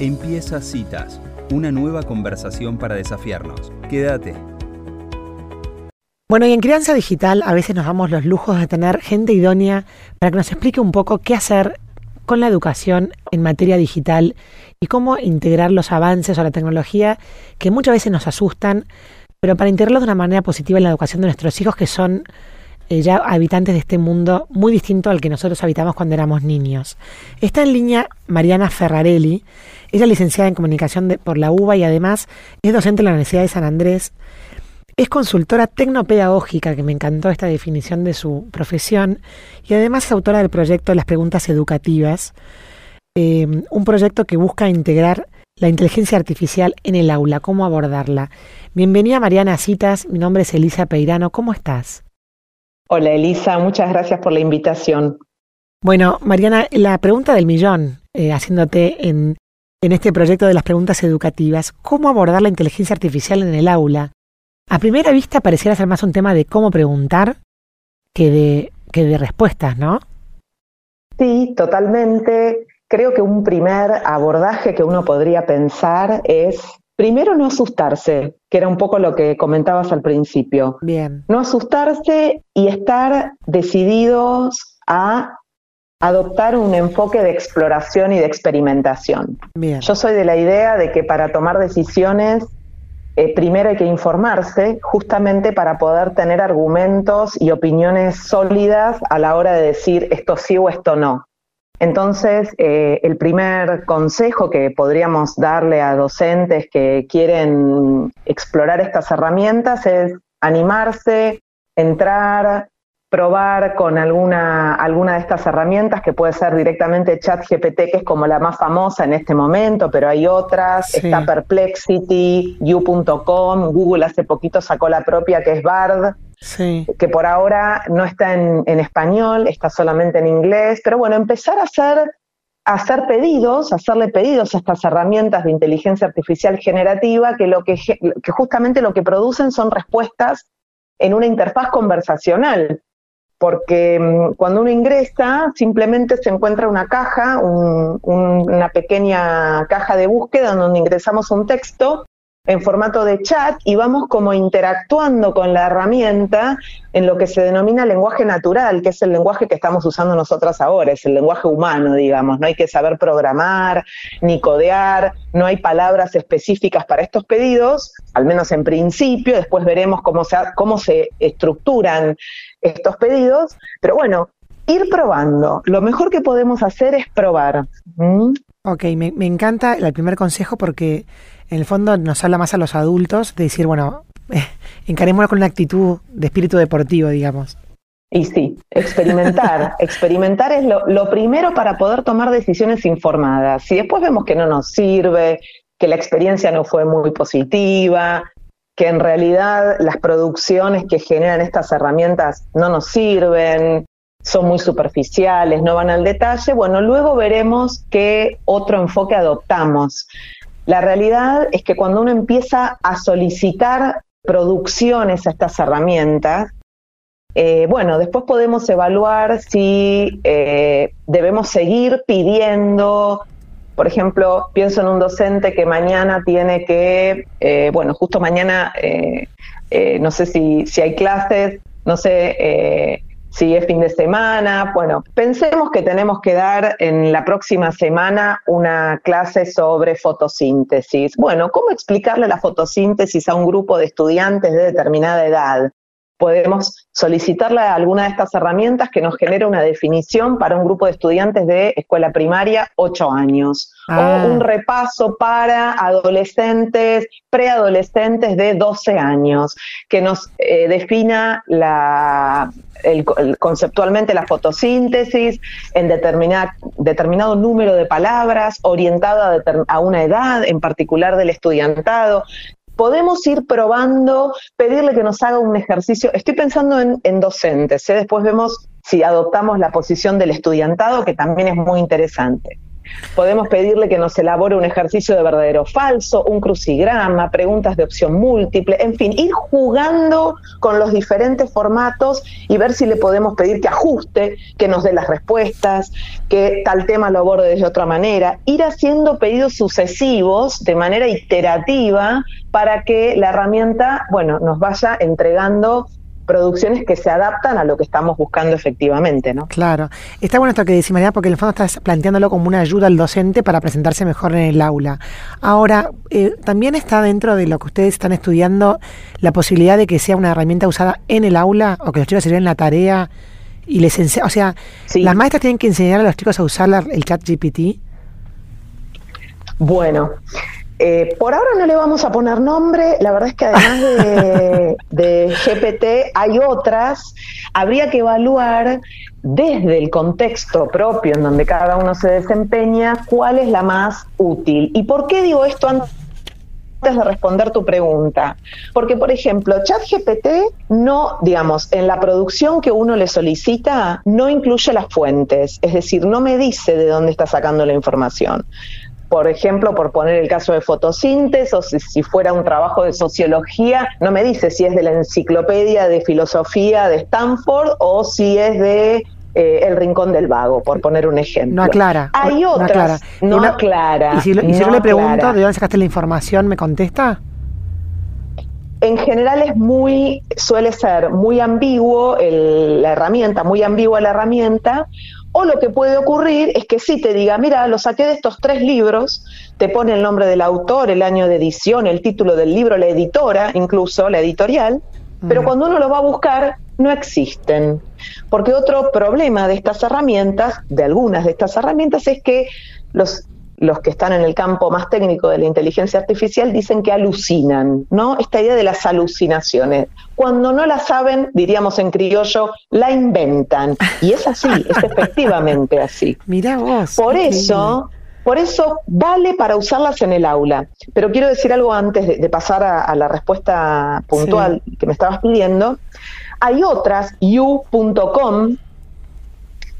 Empieza Citas, una nueva conversación para desafiarnos. Quédate. Bueno, y en Crianza Digital a veces nos damos los lujos de tener gente idónea para que nos explique un poco qué hacer con la educación en materia digital y cómo integrar los avances o la tecnología que muchas veces nos asustan, pero para integrarlos de una manera positiva en la educación de nuestros hijos que son eh, ya habitantes de este mundo muy distinto al que nosotros habitamos cuando éramos niños. Está en línea Mariana Ferrarelli, ella es licenciada en comunicación por la UBA y además es docente en la Universidad de San Andrés. Es consultora tecnopedagógica, que me encantó esta definición de su profesión, y además es autora del proyecto Las Preguntas Educativas, eh, un proyecto que busca integrar la inteligencia artificial en el aula, cómo abordarla. Bienvenida Mariana Citas, mi nombre es Elisa Peirano, ¿cómo estás? Hola Elisa, muchas gracias por la invitación. Bueno, Mariana, la pregunta del millón, eh, haciéndote en, en este proyecto de las preguntas educativas, ¿cómo abordar la inteligencia artificial en el aula? A primera vista pareciera ser más un tema de cómo preguntar que de, que de respuestas, ¿no? Sí, totalmente. Creo que un primer abordaje que uno podría pensar es, primero, no asustarse, que era un poco lo que comentabas al principio. Bien. No asustarse y estar decididos a adoptar un enfoque de exploración y de experimentación. Bien. Yo soy de la idea de que para tomar decisiones eh, primero hay que informarse justamente para poder tener argumentos y opiniones sólidas a la hora de decir esto sí o esto no. Entonces, eh, el primer consejo que podríamos darle a docentes que quieren explorar estas herramientas es animarse, entrar, probar con alguna, alguna de estas herramientas, que puede ser directamente ChatGPT, que es como la más famosa en este momento, pero hay otras, Sí. está Perplexity, You.com, Google hace poquito sacó la propia que es Bard, Que por ahora no está en, en español, está solamente en inglés, pero bueno, empezar a hacer, a hacer pedidos, a hacerle pedidos a estas herramientas de inteligencia artificial generativa que, lo que, que justamente lo que producen son respuestas en una interfaz conversacional. Porque mm, cuando uno ingresa, simplemente se encuentra una caja, un- un- una pequeña caja de búsqueda donde ingresamos un texto en formato de chat y vamos como interactuando con la herramienta en lo que se denomina lenguaje natural, que es el lenguaje que estamos usando nosotras ahora, es el lenguaje humano, digamos. No hay que saber programar ni codear, no hay palabras específicas para estos pedidos, al menos en principio, después veremos cómo se, cómo se estructuran estos pedidos, pero bueno, ir probando. Lo mejor que podemos hacer es probar. Ok, me, me encanta el primer consejo porque en el fondo nos habla más a los adultos de decir, bueno, encarémoslo con una actitud de espíritu deportivo, digamos. Y sí, experimentar. experimentar es lo, lo primero para poder tomar decisiones informadas. Si después vemos que no nos sirve, que la experiencia no fue muy positiva, que en realidad las producciones que generan estas herramientas no nos sirven, son muy superficiales, no van al detalle, bueno, luego veremos qué otro enfoque adoptamos. La realidad es que cuando uno empieza a solicitar producciones a estas herramientas, eh, bueno, después podemos evaluar si eh, debemos seguir pidiendo, por ejemplo, pienso en un docente que mañana tiene que, eh, bueno, justo mañana, eh, no sé si, si hay clases, no sé si es fin de semana, bueno, pensemos que tenemos que dar en la próxima semana una clase sobre fotosíntesis. Bueno, ¿cómo explicarle la fotosíntesis a un grupo de estudiantes de determinada edad? Podemos solicitarle a alguna de estas herramientas que nos genere una definición para un grupo de estudiantes de escuela primaria 8 años. Ah. O un repaso para adolescentes, preadolescentes de 12 años, que nos eh, defina la, el- el- conceptualmente la fotosíntesis en determina- determinado número de palabras, orientado a, deter- a una edad en particular del estudiantado podemos ir probando, pedirle que nos haga un ejercicio. Estoy pensando en, en docentes, ¿eh? después vemos si adoptamos la posición del estudiantado, que también es muy interesante. Podemos pedirle que nos elabore un ejercicio de verdadero o falso, un crucigrama, preguntas de opción múltiple, en fin, ir jugando con los diferentes formatos y ver si le podemos pedir que ajuste, que nos dé las respuestas, que tal tema lo aborde de otra manera, ir haciendo pedidos sucesivos de manera iterativa para que la herramienta, bueno, nos vaya entregando producciones que se adaptan a lo que estamos buscando efectivamente, ¿no? Claro. Está bueno esto que dice María, porque en el fondo estás planteándolo como una ayuda al docente para presentarse mejor en el aula. Ahora, eh, también está dentro de lo que ustedes están estudiando la posibilidad de que sea una herramienta usada en el aula o que los chicos se la tarea y les enseñen, o sea, las maestras tienen que enseñar a los chicos a usar el chat GPT. Bueno, eh, por ahora no le vamos a poner nombre, la verdad es que además de, GPT hay otras, habría que evaluar desde el contexto propio en donde cada uno se desempeña cuál es la más útil. ¿Y por qué digo esto antes? de responder tu pregunta. Porque, por ejemplo, ChatGPT no, digamos, en la producción que uno le solicita, no incluye las fuentes, es decir, no me dice de dónde está sacando la información por ejemplo, por poner el caso de fotosíntesis, o si, fuera un trabajo de sociología, no me dice si es de la enciclopedia de filosofía de Stanford o si es de eh, El Rincón del Vago, por poner un ejemplo. No aclara. Hay otras, no aclara. y si, yo le pregunto de dónde sacaste la información, ¿me contesta? en general es muy, suele ser muy ambiguo la herramienta, muy ambigua la herramienta, o lo que puede ocurrir es que sí te diga, mira, lo saqué de estos tres libros, te pone el nombre del autor, el año de edición, el título del libro, la editora, incluso la editorial, pero mm. cuando uno lo va a buscar, no existen. Porque otro problema de estas herramientas, de algunas de estas herramientas, es que los los que están en el campo más técnico de la inteligencia artificial dicen que alucinan, ¿no? Esta idea de las alucinaciones. Cuando no la saben, diríamos en criollo, la inventan. Y es así, es efectivamente así. Mira vos. Por eso, por eso vale para usarlas en el aula. Pero quiero decir algo antes de, pasar a, la respuesta puntual que me estabas pidiendo. Hay otras, you.com,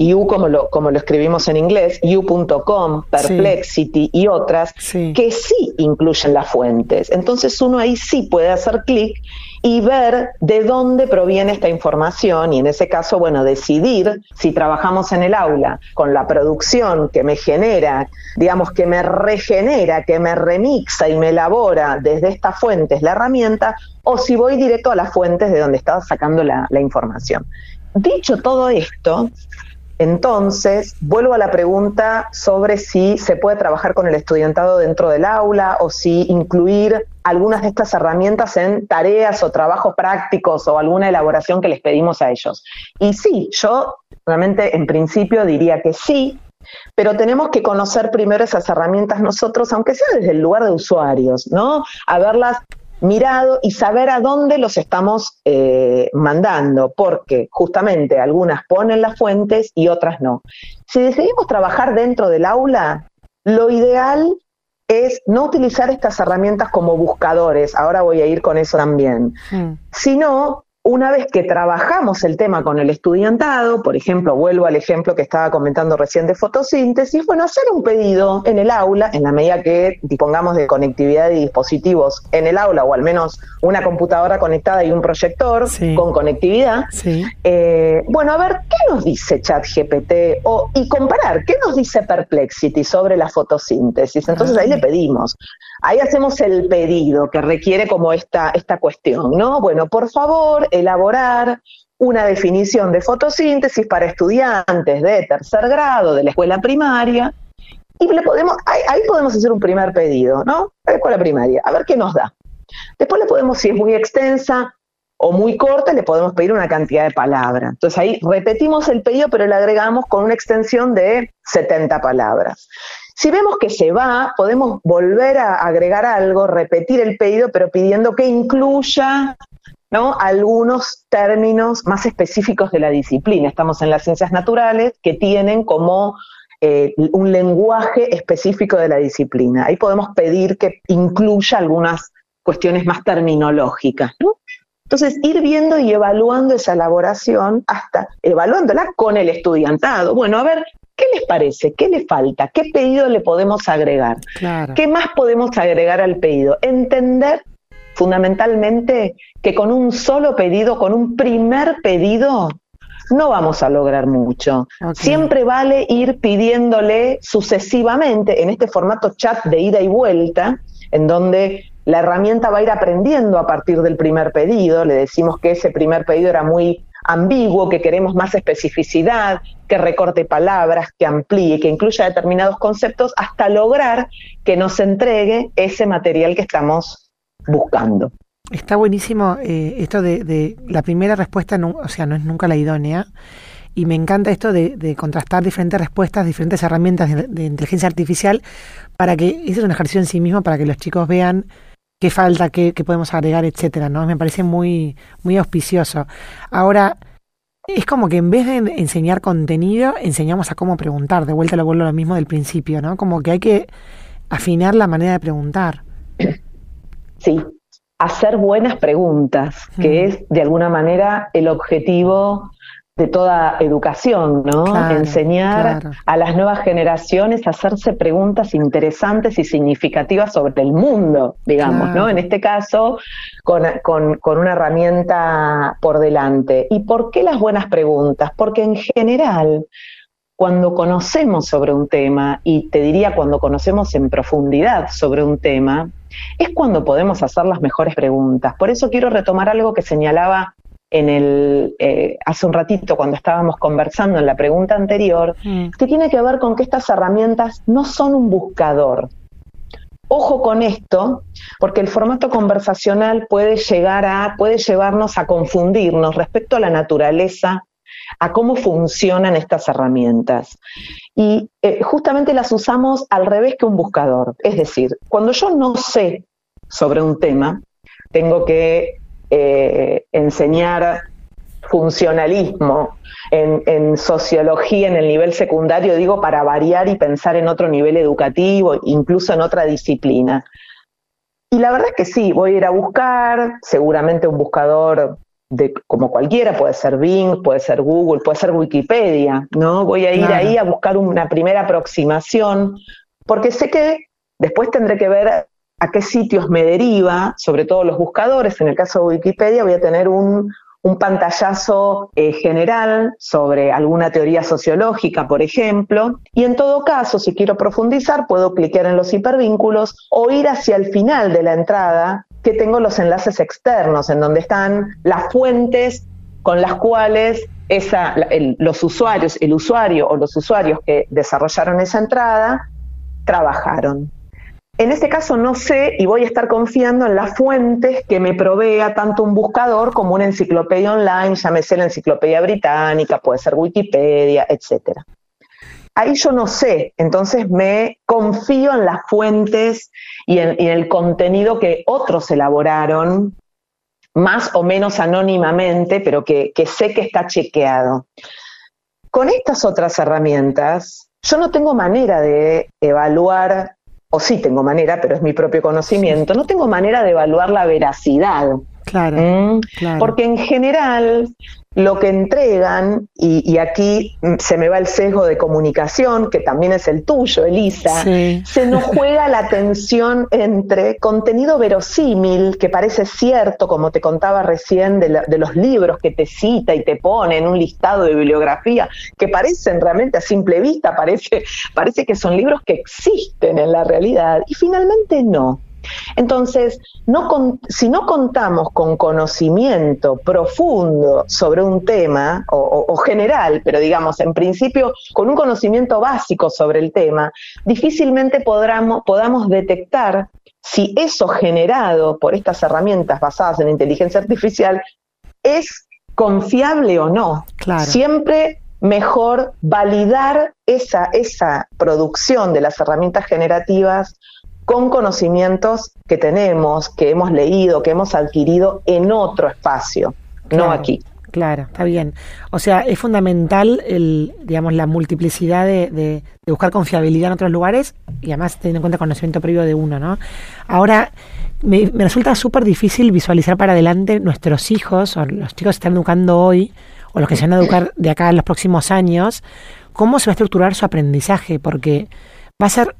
You como lo, como lo escribimos en inglés, you.com, Perplexity y otras, que sí incluyen las fuentes. Entonces uno ahí sí puede hacer clic y ver de dónde proviene esta información y en ese caso, bueno, decidir si trabajamos en el aula con la producción que me genera, digamos, que me regenera, que me remixa y me elabora desde estas fuentes la herramienta, o si voy directo a las fuentes de donde estaba sacando la, la información. Dicho todo esto, entonces, vuelvo a la pregunta sobre si se puede trabajar con el estudiantado dentro del aula o si incluir algunas de estas herramientas en tareas o trabajos prácticos o alguna elaboración que les pedimos a ellos. Y sí, yo realmente en principio diría que sí, pero tenemos que conocer primero esas herramientas nosotros, aunque sea desde el lugar de usuarios, ¿no? A verlas mirado y saber a dónde los estamos eh, mandando, porque justamente algunas ponen las fuentes y otras no. Si decidimos trabajar dentro del aula, lo ideal es no utilizar estas herramientas como buscadores, ahora voy a ir con eso también, mm. sino una vez que trabajamos el tema con el estudiantado, por ejemplo, vuelvo al ejemplo que estaba comentando recién de fotosíntesis, bueno, hacer un pedido en el aula, en la medida que dispongamos de conectividad de dispositivos en el aula, o al menos una computadora conectada y un proyector con conectividad. Eh, bueno, a ver, ¿qué nos dice ChatGPT? O, y comparar, ¿qué nos dice Perplexity sobre la fotosíntesis? Entonces ahí le pedimos, ahí hacemos el pedido que requiere como esta, esta cuestión, ¿no? Bueno, por favor, elaborar una definición de fotosíntesis para estudiantes de tercer grado de la escuela primaria. Y le podemos, ahí, podemos hacer un primer pedido, ¿no? A la escuela primaria, a ver qué nos da. Después le podemos, si es muy extensa o muy corta, le podemos pedir una cantidad de palabras. Entonces ahí repetimos el pedido, pero le agregamos con una extensión de 70 palabras. Si vemos que se va, podemos volver a agregar algo, repetir el pedido, pero pidiendo que incluya ¿no? algunos términos más específicos de la disciplina. Estamos en las ciencias naturales que tienen como eh, un lenguaje específico de la disciplina. Ahí podemos pedir que incluya algunas cuestiones más terminológicas. Entonces, ir viendo y evaluando esa elaboración hasta evaluándola con el estudiantado. Bueno, a ver, ¿qué les parece? ¿Qué le falta? ¿Qué pedido le podemos agregar? ¿Qué más podemos agregar al pedido? Entender fundamentalmente que con un solo pedido, con un primer pedido, no vamos a lograr mucho. Siempre vale ir pidiéndole sucesivamente en este formato chat de ida y vuelta, en donde la herramienta va a ir aprendiendo a partir del primer pedido. Le decimos que ese primer pedido era muy ambiguo, que queremos más especificidad, que recorte palabras, que amplíe, que incluya determinados conceptos, hasta lograr que nos entregue ese material que estamos buscando. Está buenísimo eh, esto de, la primera respuesta, o sea, no es nunca la idónea. Y me encanta esto de, contrastar diferentes respuestas, diferentes herramientas de, inteligencia artificial, para que, ese es un ejercicio en sí mismo, para que los chicos vean qué falta, qué, podemos agregar, etcétera, ¿no? Me parece muy, muy auspicioso. Ahora, es como que en vez de enseñar contenido, enseñamos a cómo preguntar. De vuelta lo vuelvo a lo mismo del principio, ¿no? Como que hay que afinar la manera de preguntar. Sí, hacer buenas preguntas, que es de alguna manera el objetivo de toda educación, ¿no? Enseñar a las nuevas generaciones a hacerse preguntas interesantes y significativas sobre el mundo, digamos, ¿no? En este caso, con, con, una herramienta por delante. ¿Y por qué las buenas preguntas? Porque en general, cuando conocemos sobre un tema, y te diría cuando conocemos en profundidad sobre un tema, es cuando podemos hacer las mejores preguntas. Por eso quiero retomar algo que señalaba en el eh, hace un ratito cuando estábamos conversando en la pregunta anterior, mm. que tiene que ver con que estas herramientas no son un buscador. Ojo con esto, porque el formato conversacional puede llegar a, puede llevarnos a confundirnos respecto a la naturaleza, a cómo funcionan estas herramientas. Y eh, justamente las usamos al revés que un buscador. Es decir, cuando yo no sé sobre un tema, tengo que eh, enseñar funcionalismo en, sociología en el nivel secundario, digo, para variar y pensar en otro nivel educativo, incluso en otra disciplina. Y la verdad es que sí, voy a ir a buscar, seguramente un buscador de, como cualquiera, puede ser Bing, puede ser Google, puede ser Wikipedia, ¿no? Voy a ir ahí a buscar una primera aproximación, porque sé que después tendré que ver a qué sitios me deriva, sobre todo los buscadores. En el caso de Wikipedia voy a tener un, pantallazo eh, general sobre alguna teoría sociológica, por ejemplo, y en todo caso, si quiero profundizar, puedo clicar en los hipervínculos o ir hacia el final de la entrada, que tengo los enlaces externos, en donde están las fuentes con las cuales los usuarios, el usuario o los usuarios que desarrollaron esa entrada, trabajaron. En este caso no sé y voy a estar confiando en las fuentes que me provea tanto un buscador como una enciclopedia online, llámese la enciclopedia británica, puede ser Wikipedia, etcétera. Ahí yo no sé, entonces me confío en las fuentes y en, el contenido que otros elaboraron, más o menos anónimamente, pero que sé que está chequeado. Con estas otras herramientas, yo no tengo manera de evaluar o sí tengo manera, pero es mi propio conocimiento, no tengo manera de evaluar la veracidad. Claro, ¿Mm? Porque en general lo que entregan, y, aquí se me va el sesgo de comunicación, que también es el tuyo, Elisa, se nos juega la tensión entre contenido verosímil, que parece cierto, como te contaba recién, de, de, los libros que te cita y te pone en un listado de bibliografía, que parecen realmente a simple vista, parece, parece que son libros que existen en la realidad, y finalmente no. Entonces, si no contamos con conocimiento profundo sobre un tema, o, general, pero digamos, en principio, con un conocimiento básico sobre el tema, difícilmente podamos detectar si eso generado por estas herramientas basadas en inteligencia artificial es confiable o no. Siempre mejor validar esa, esa producción de las herramientas generativas con conocimientos que tenemos, que hemos leído, que hemos adquirido en otro espacio, no aquí. Claro, está bien. O sea, es fundamental el, digamos, la multiplicidad de, buscar confiabilidad en otros lugares y además teniendo en cuenta el conocimiento previo de uno, ¿no? Ahora, me, me resulta súper difícil visualizar para adelante nuestros hijos o los chicos que están educando hoy o los que se van a educar de acá en los próximos años, cómo se va a estructurar su aprendizaje, porque va a ser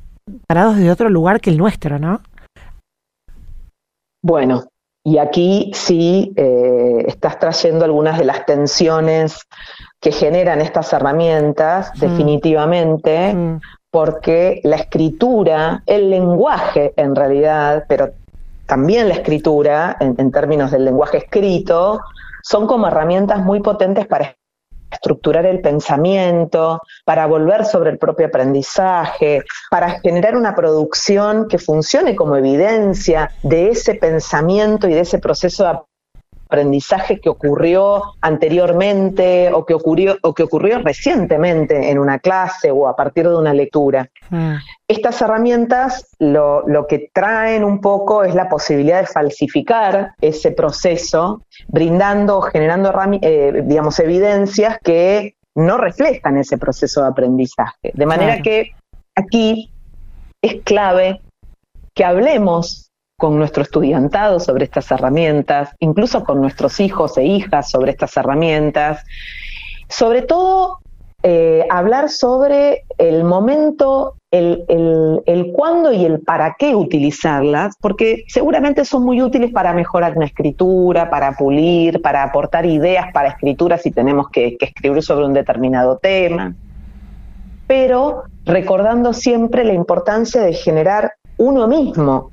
parados desde otro lugar que el nuestro, ¿no? Bueno, y aquí sí eh, estás trayendo algunas de las tensiones que generan estas herramientas, mm. definitivamente, mm. porque la escritura, el lenguaje en realidad, pero también la escritura, en términos del lenguaje escrito, son como herramientas muy potentes para estructurar el pensamiento, para volver sobre el propio aprendizaje, para generar una producción que funcione como evidencia de ese pensamiento y de ese proceso de aprendizaje que ocurrió anteriormente o que ocurrió, o que ocurrió recientemente en una clase o a partir de una lectura. Mm. Estas herramientas lo, lo, que traen un poco es la posibilidad de falsificar ese proceso, brindando generando, eh, digamos, evidencias que no reflejan ese proceso de aprendizaje. De manera que aquí es clave que hablemos con nuestro estudiantado sobre estas herramientas, incluso con nuestros hijos e hijas sobre estas herramientas. Sobre todo, eh, hablar sobre el momento, el, el, cuándo y el para qué utilizarlas, porque seguramente son muy útiles para mejorar una escritura, para pulir, para aportar ideas para escritura si tenemos que escribir sobre un determinado tema, pero recordando siempre la importancia de generar uno mismo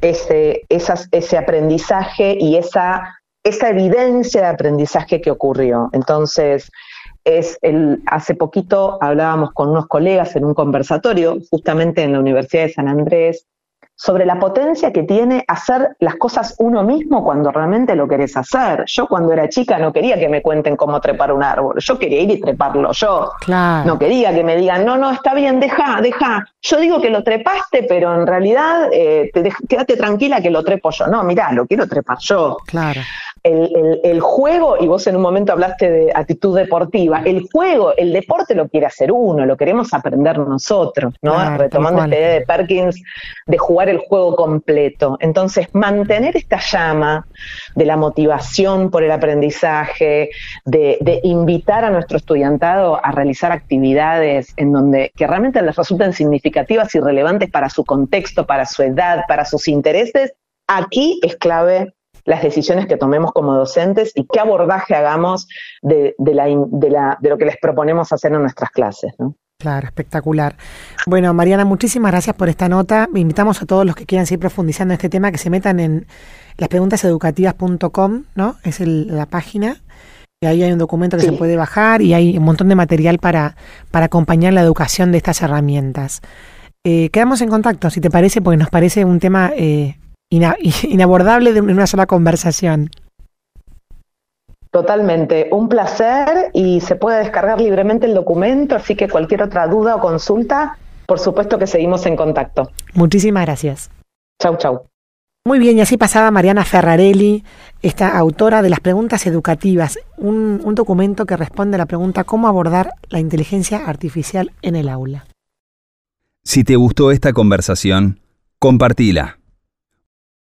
ese, ese aprendizaje y esa, esa evidencia de aprendizaje que ocurrió. Entonces, es el, hace poquito hablábamos con unos colegas en un conversatorio, justamente en la Universidad de San Andrés, sobre la potencia que tiene hacer las cosas uno mismo cuando realmente lo querés hacer. Yo cuando era chica no quería que me cuenten cómo trepar un árbol, yo quería ir y treparlo yo. No quería que me digan, no, no, está bien, deja, deja. Yo digo que lo trepaste, pero en realidad eh, quédate tranquila que lo trepo yo. No, mirá, lo quiero trepar yo. Claro el, juego, y vos en un momento hablaste de actitud deportiva, el juego, el deporte lo quiere hacer uno, lo queremos aprender nosotros, ¿no? Retomando esta idea de Perkins de jugar el juego completo. Entonces, mantener esta llama de la motivación por el aprendizaje, de, de invitar a nuestro estudiantado a realizar actividades en donde que realmente les resulten significativas y relevantes para su contexto, para su edad, para sus intereses, aquí es clave las decisiones que tomemos como docentes y qué abordaje hagamos de, la, de, la, de lo que les proponemos hacer en nuestras clases. ¿no? Claro, espectacular. Bueno, Mariana, muchísimas gracias por esta nota. Invitamos a todos los que quieran seguir profundizando en este tema que se metan en laspreguntaseducativas.com, ¿no? Es la página. Y ahí hay un documento que se puede bajar y hay un montón de material para, para acompañar la educación de estas herramientas. Eh, quedamos en contacto, si te parece, porque nos parece un tema eh, inabordable de una sola conversación. Totalmente, un placer y se puede descargar libremente el documento, así que cualquier otra duda o consulta, por supuesto que seguimos en contacto. Muchísimas gracias. Chau, chau. Muy bien, y así pasaba Mariana Ferrarelli, esta autora de las preguntas educativas, un, un documento que responde a la pregunta cómo abordar la inteligencia artificial en el aula. Si te gustó esta conversación, compartila